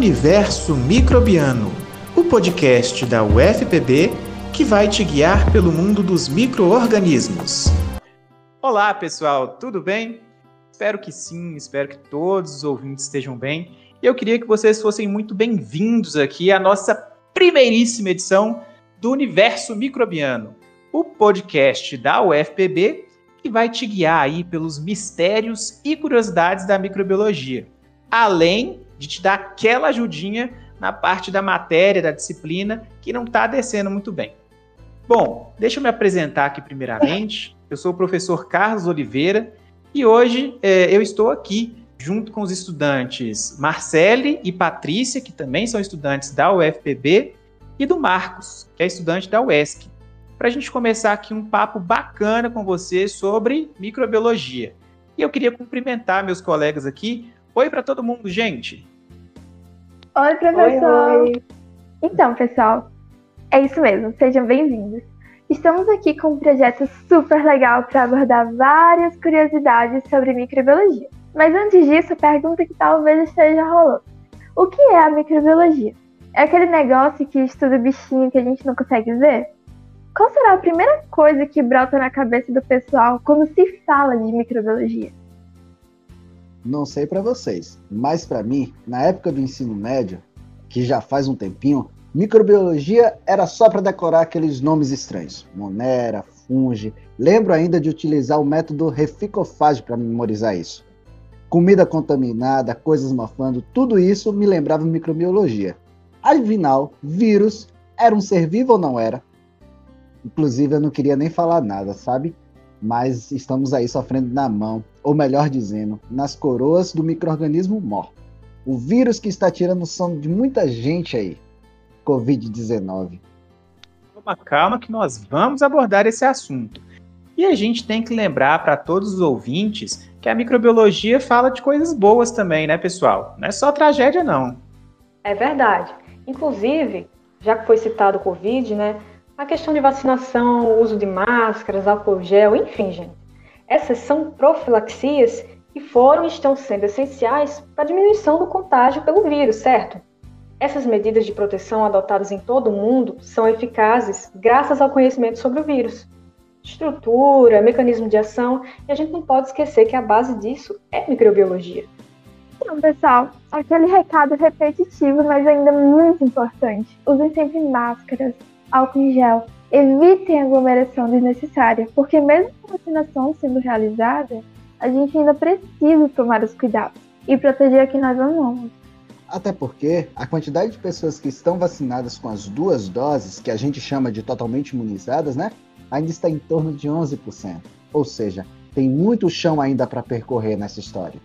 Universo Microbiano, o podcast da UFPB que vai te guiar pelo mundo dos microorganismos. Olá, pessoal, tudo bem? Espero que sim, espero que todos os ouvintes estejam bem. E eu queria que vocês fossem muito bem-vindos aqui à nossa primeiríssima edição do Universo Microbiano, o podcast da UFPB que vai te guiar aí pelos mistérios e curiosidades da microbiologia, além de te dar aquela ajudinha na parte da matéria, da disciplina, que não está descendo muito bem. Bom, deixa eu me apresentar aqui primeiramente. Eu sou o professor Carlos Oliveira e hoje é, eu estou aqui junto com os estudantes Marcele e Patrícia, que também são estudantes da UFPB, e do Marcos, que é estudante da UESC para a gente começar aqui um papo bacana com você sobre microbiologia. E eu queria cumprimentar meus colegas aqui. Oi para todo mundo, gente! Oi, professor! Oi, oi. Então, pessoal, é isso mesmo, sejam bem-vindos. Estamos aqui com um projeto super legal para abordar várias curiosidades sobre microbiologia. Mas antes disso, a pergunta que talvez esteja rolando: o que é a microbiologia? É aquele negócio que estuda bichinho que a gente não consegue ver? Qual será a primeira coisa que brota na cabeça do pessoal quando se fala de microbiologia? Não sei para vocês, mas para mim, na época do ensino médio, que já faz um tempinho, microbiologia era só para decorar aqueles nomes estranhos. Monera, funge. Lembro ainda de utilizar o método reficofage para memorizar isso. Comida contaminada, coisas mofando, tudo isso me lembrava microbiologia. Afinal, vírus era um ser vivo ou não era? Inclusive, eu não queria nem falar nada, sabe? Mas estamos aí sofrendo na mão, ou melhor dizendo, nas coroas do microorganismo mor. O vírus que está tirando o sono de muita gente aí. Covid-19. Calma, calma que nós vamos abordar esse assunto. E a gente tem que lembrar para todos os ouvintes que a microbiologia fala de coisas boas também, né, pessoal? Não é só tragédia, não. É verdade. Inclusive, já que foi citado o Covid, né? A questão de vacinação, uso de máscaras, álcool gel, enfim, gente. Essas são profilaxias que foram e estão sendo essenciais para a diminuição do contágio pelo vírus, certo? Essas medidas de proteção adotadas em todo o mundo são eficazes graças ao conhecimento sobre o vírus. Estrutura, mecanismo de ação, e a gente não pode esquecer que a base disso é microbiologia. Então, pessoal, aquele recado repetitivo, mas ainda muito importante. Usem sempre máscaras, álcool em gel. Evitem aglomeração desnecessária, porque mesmo com a vacinação sendo realizada, a gente ainda precisa tomar os cuidados e proteger a quem nós amamos. Até porque a quantidade de pessoas que estão vacinadas com as duas doses, que a gente chama de totalmente imunizadas, né, ainda está em torno de 11%. Ou seja, tem muito chão ainda para percorrer nessa história.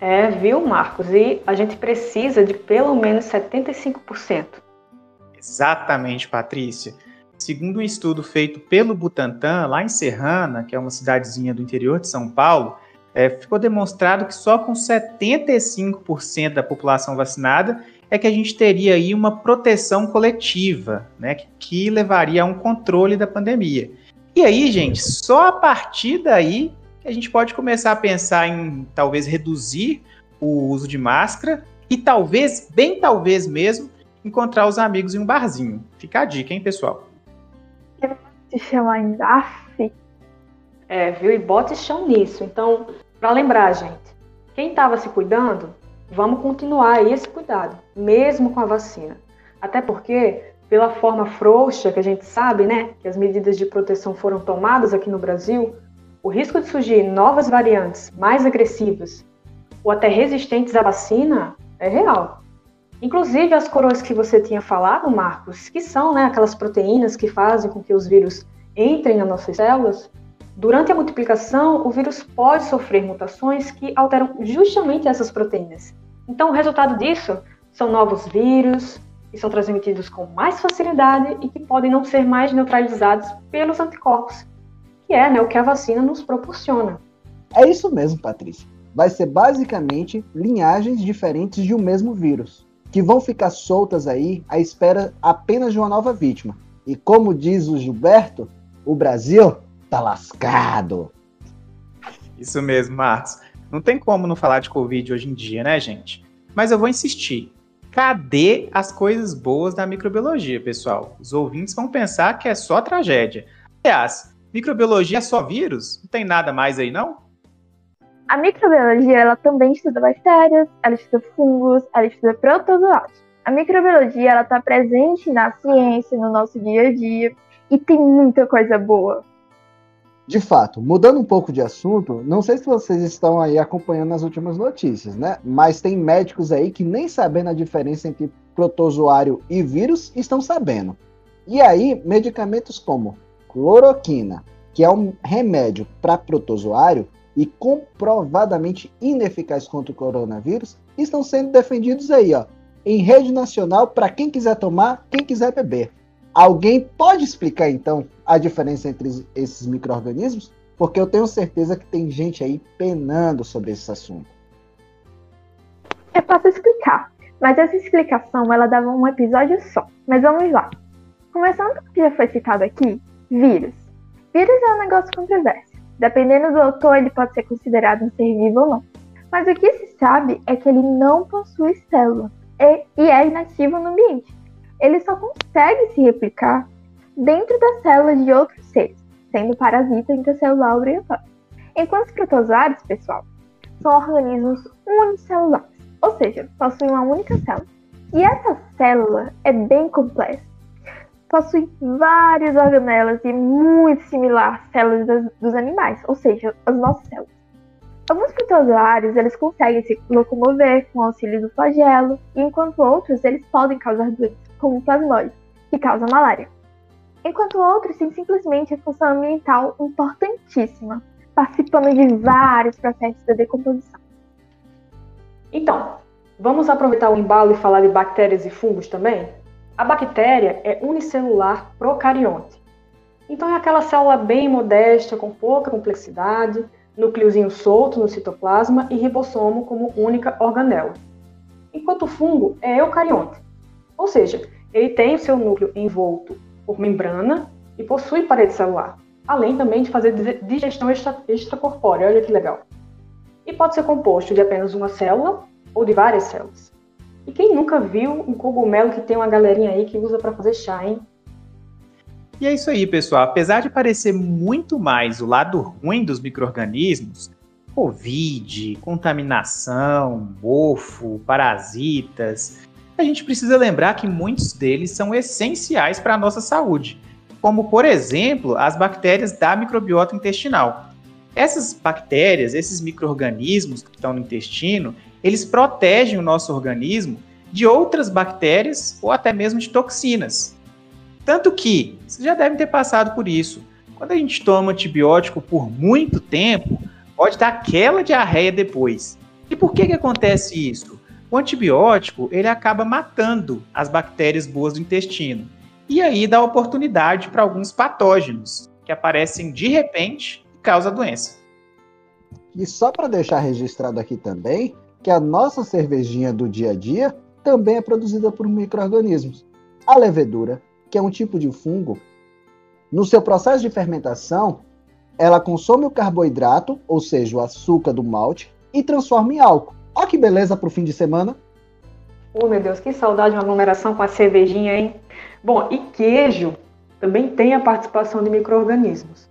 É, viu, Marcos? E a gente precisa de pelo menos 75%. Exatamente, Patrícia. Segundo um estudo feito pelo Butantan, lá em Serrana, que é uma cidadezinha do interior de São Paulo, é, ficou demonstrado que só com 75% da população vacinada é que a gente teria aí uma proteção coletiva, né, que, levaria a um controle da pandemia. E aí, gente, só a partir daí a gente pode começar a pensar em talvez reduzir o uso de máscara e talvez, bem talvez mesmo, encontrar os amigos em um barzinho. Fica a dica, hein, pessoal? Se chama Indaf. É, viu? E bota chão nisso. Então, para lembrar, gente, quem estava se cuidando, vamos continuar aí esse cuidado, mesmo com a vacina. Até porque, pela forma frouxa que a gente sabe, né, que as medidas de proteção foram tomadas aqui no Brasil, o risco de surgir novas variantes mais agressivas ou até resistentes à vacina é real. Inclusive as coroas que você tinha falado, Marcos, que são né, aquelas proteínas que fazem com que os vírus entrem nas nossas células, durante a multiplicação, o vírus pode sofrer mutações que alteram justamente essas proteínas. Então, o resultado disso são novos vírus, que são transmitidos com mais facilidade e que podem não ser mais neutralizados pelos anticorpos, que é né, o que a vacina nos proporciona. É isso mesmo, Patrícia. Vai ser basicamente linhagens diferentes de um mesmo vírus que vão ficar soltas aí à espera apenas de uma nova vítima. E como diz o Gilberto, o Brasil tá lascado. Isso mesmo, Marcos. Não tem como não falar de Covid hoje em dia, né, gente? Mas eu vou insistir. cadê as coisas boas da microbiologia, pessoal? Os ouvintes vão pensar que é só tragédia. Aliás, microbiologia é só vírus? Não tem nada mais aí, não? A microbiologia ela também estuda bactérias, ela estuda fungos, ela estuda protozoários. A microbiologia ela está presente na ciência, no nosso dia a dia e tem muita coisa boa. De fato, mudando um pouco de assunto, não sei se vocês estão aí acompanhando as últimas notícias, né? Mas tem médicos aí que nem sabendo a diferença entre protozoário e vírus estão sabendo. E aí, medicamentos como cloroquina, que é um remédio para protozoário e comprovadamente ineficaz contra o coronavírus, estão sendo defendidos aí, ó, em rede nacional para quem quiser tomar, quem quiser beber. Alguém pode explicar então a diferença entre esses micro-organismos? Porque eu tenho certeza que tem gente aí penando sobre esse assunto. É fácil explicar, mas essa explicação ela dava um episódio só. Mas vamos lá. Começando com o que já foi citado aqui, vírus. Vírus é um negócio controverso. Dependendo do autor, ele pode ser considerado um ser vivo ou não. Mas o que se sabe é que ele não possui célula e, é inativo no ambiente ele só consegue se replicar dentro das células de outros seres, sendo parasita intercelular obrigatório. Enquanto os protozoários, pessoal, são organismos unicelulares, ou seja, possuem uma única célula. E essa célula é bem complexa. Possui várias organelas e muito similar às células das, dos animais, ou seja, as nossas células. Alguns protozoários eles conseguem se locomover com auxílio do flagelo, enquanto outros eles podem causar doenças como o plasmóide, que causa malária. Enquanto outros têm simplesmente a função ambiental importantíssima, participando de vários processos de decomposição. Então, vamos aproveitar o embalo e falar de bactérias e fungos também? A bactéria é unicelular procarionte. Então é aquela célula bem modesta, com pouca complexidade, núcleozinho solto no citoplasma e ribossomo como única organela. Enquanto o fungo é eucarionte, ou seja, ele tem o seu núcleo envolto por membrana e possui parede celular, além também de fazer digestão extracorpórea. Olha que legal. E pode ser composto de apenas uma célula ou de várias células. E quem nunca viu um cogumelo que tem uma galerinha aí que usa para fazer chá, hein? E é isso aí, pessoal. Apesar de parecer muito mais o lado ruim dos micro-organismos, Covid, contaminação, mofo, parasitas, a gente precisa lembrar que muitos deles são essenciais para a nossa saúde, como, por exemplo, as bactérias da microbiota intestinal. Essas bactérias, esses micro-organismos que estão no intestino, eles protegem o nosso organismo de outras bactérias ou até mesmo de toxinas. Tanto que, vocês já devem ter passado por isso, quando a gente toma antibiótico por muito tempo, pode dar aquela diarreia depois. E por que, que acontece isso? O antibiótico, ele acaba matando as bactérias boas do intestino. E aí dá oportunidade para alguns patógenos que aparecem de repente e causam a doença. E só para deixar registrado aqui também, que a nossa cervejinha do dia a dia também é produzida por micro-organismos. A levedura, que é um tipo de fungo, no seu processo de fermentação, ela consome o carboidrato, ou seja, o açúcar do malte, e transforma em álcool. Olha que beleza para o fim de semana. Oh, meu Deus, que saudade de uma aglomeração com a cervejinha, hein? Bom, e queijo também tem a participação de micro-organismos.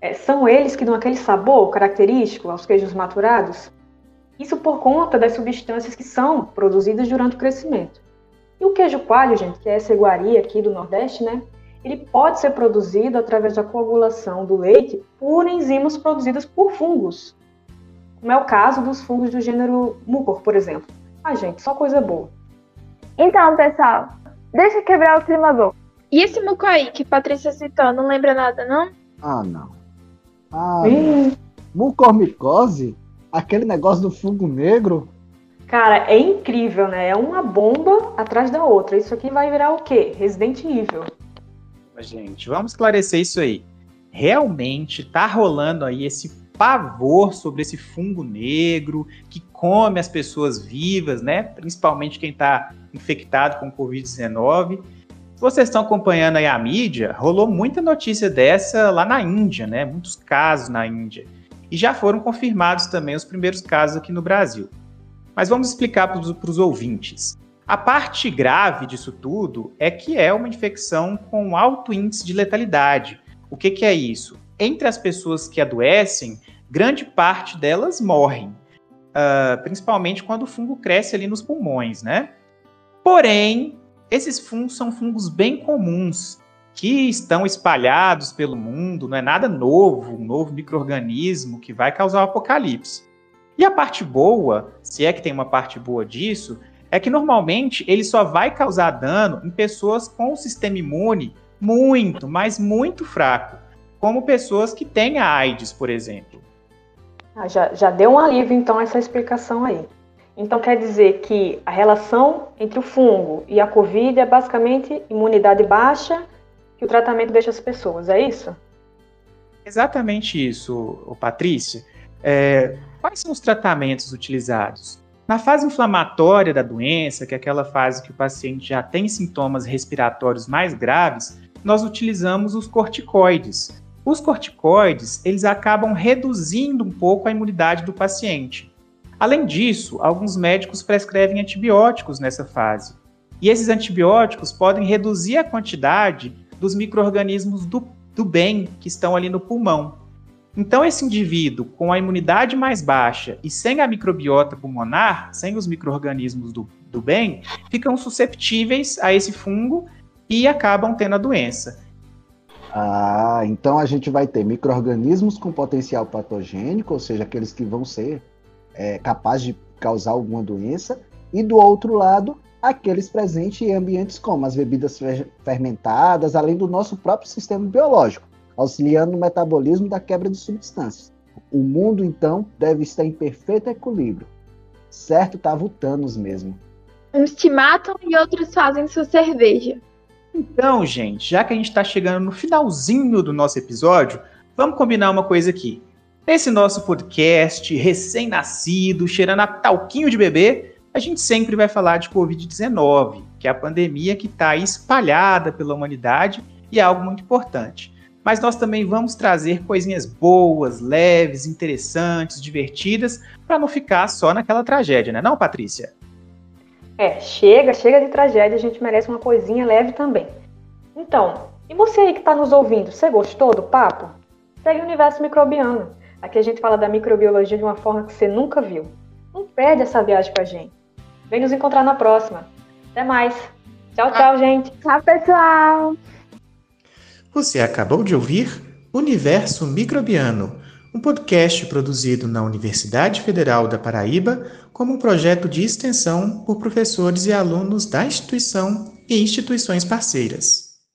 É, são eles que dão aquele sabor característico aos queijos maturados? Isso por conta das substâncias que são produzidas durante o crescimento. E o queijo coalho, gente, que é essa iguaria aqui do Nordeste, né? Ele pode ser produzido através da coagulação do leite por enzimas produzidas por fungos, como é o caso dos fungos do gênero Mucor, por exemplo. Ah, gente, só coisa boa. Então, pessoal, deixa quebrar o clima bom. E esse muco aí que Patrícia citou, não lembra nada, não? Ah, não. Ah, mucormicose? Aquele negócio do fungo negro? Cara, é incrível, né? É uma bomba atrás da outra. Isso aqui vai virar o quê? Resident Evil. Gente, vamos esclarecer isso aí. Realmente tá rolando aí esse pavor sobre esse fungo negro que come as pessoas vivas, né? Principalmente quem está infectado com Covid-19. Se vocês estão acompanhando aí a mídia, rolou muita notícia dessa lá na Índia, né? Muitos casos na Índia. E já foram confirmados também os primeiros casos aqui no Brasil. Mas vamos explicar para os ouvintes. A parte grave disso tudo é que é uma infecção com alto índice de letalidade. O que, que é isso? Entre as pessoas que adoecem, grande parte delas morrem, uh, principalmente quando o fungo cresce ali nos pulmões, né? Porém, esses fungos são fungos bem comuns que estão espalhados pelo mundo, não é nada novo, um novo microorganismo que vai causar o apocalipse. E a parte boa, se é que tem uma parte boa disso, é que normalmente ele só vai causar dano em pessoas com o sistema imune muito, mas muito fraco, como pessoas que têm a AIDS, por exemplo. Ah, já, já deu um alívio, então, essa explicação aí. Então, quer dizer que a relação entre o fungo e a Covid é basicamente imunidade baixa que o tratamento deixa as pessoas, é isso? Exatamente isso, Patrícia. É, quais são os tratamentos utilizados? Na fase inflamatória da doença, que é aquela fase que o paciente já tem sintomas respiratórios mais graves, nós utilizamos os corticoides. Os corticoides, eles acabam reduzindo um pouco a imunidade do paciente. Além disso, alguns médicos prescrevem antibióticos nessa fase. E esses antibióticos podem reduzir a quantidade dos micro-organismos do, do bem que estão ali no pulmão. Então, esse indivíduo com a imunidade mais baixa e sem a microbiota pulmonar, sem os micro-organismos do, do bem, ficam susceptíveis a esse fungo e acabam tendo a doença. Ah, então a gente vai ter micro-organismos com potencial patogênico, ou seja, aqueles que vão ser é, capazes de causar alguma doença, e do outro lado, aqueles presentes em ambientes como as bebidas fermentadas, além do nosso próprio sistema biológico, auxiliando no metabolismo da quebra de substâncias. O mundo, então, deve estar em perfeito equilíbrio. Certo, tá Thanos mesmo. Uns te matam e outros fazem sua cerveja. Então, gente, já que a gente está chegando no finalzinho do nosso episódio, vamos combinar uma coisa aqui. Nesse nosso podcast recém-nascido, cheirando a talquinho de bebê, a gente sempre vai falar de Covid-19, que é a pandemia que está espalhada pela humanidade e é algo muito importante. Mas nós também vamos trazer coisinhas boas, leves, interessantes, divertidas, para não ficar só naquela tragédia, né, não, Patrícia? É, chega, chega de tragédia, a gente merece uma coisinha leve também. Então, e você aí que está nos ouvindo, você gostou do papo? Segue o Universo Microbiano. Aqui a gente fala da microbiologia de uma forma que você nunca viu. Não perde essa viagem com a gente. Vem nos encontrar na próxima. Até mais. Tchau, tchau, gente. Tchau, pessoal. Você acabou de ouvir Universo Microbiano um podcast produzido na Universidade Federal da Paraíba como um projeto de extensão por professores e alunos da instituição e instituições parceiras.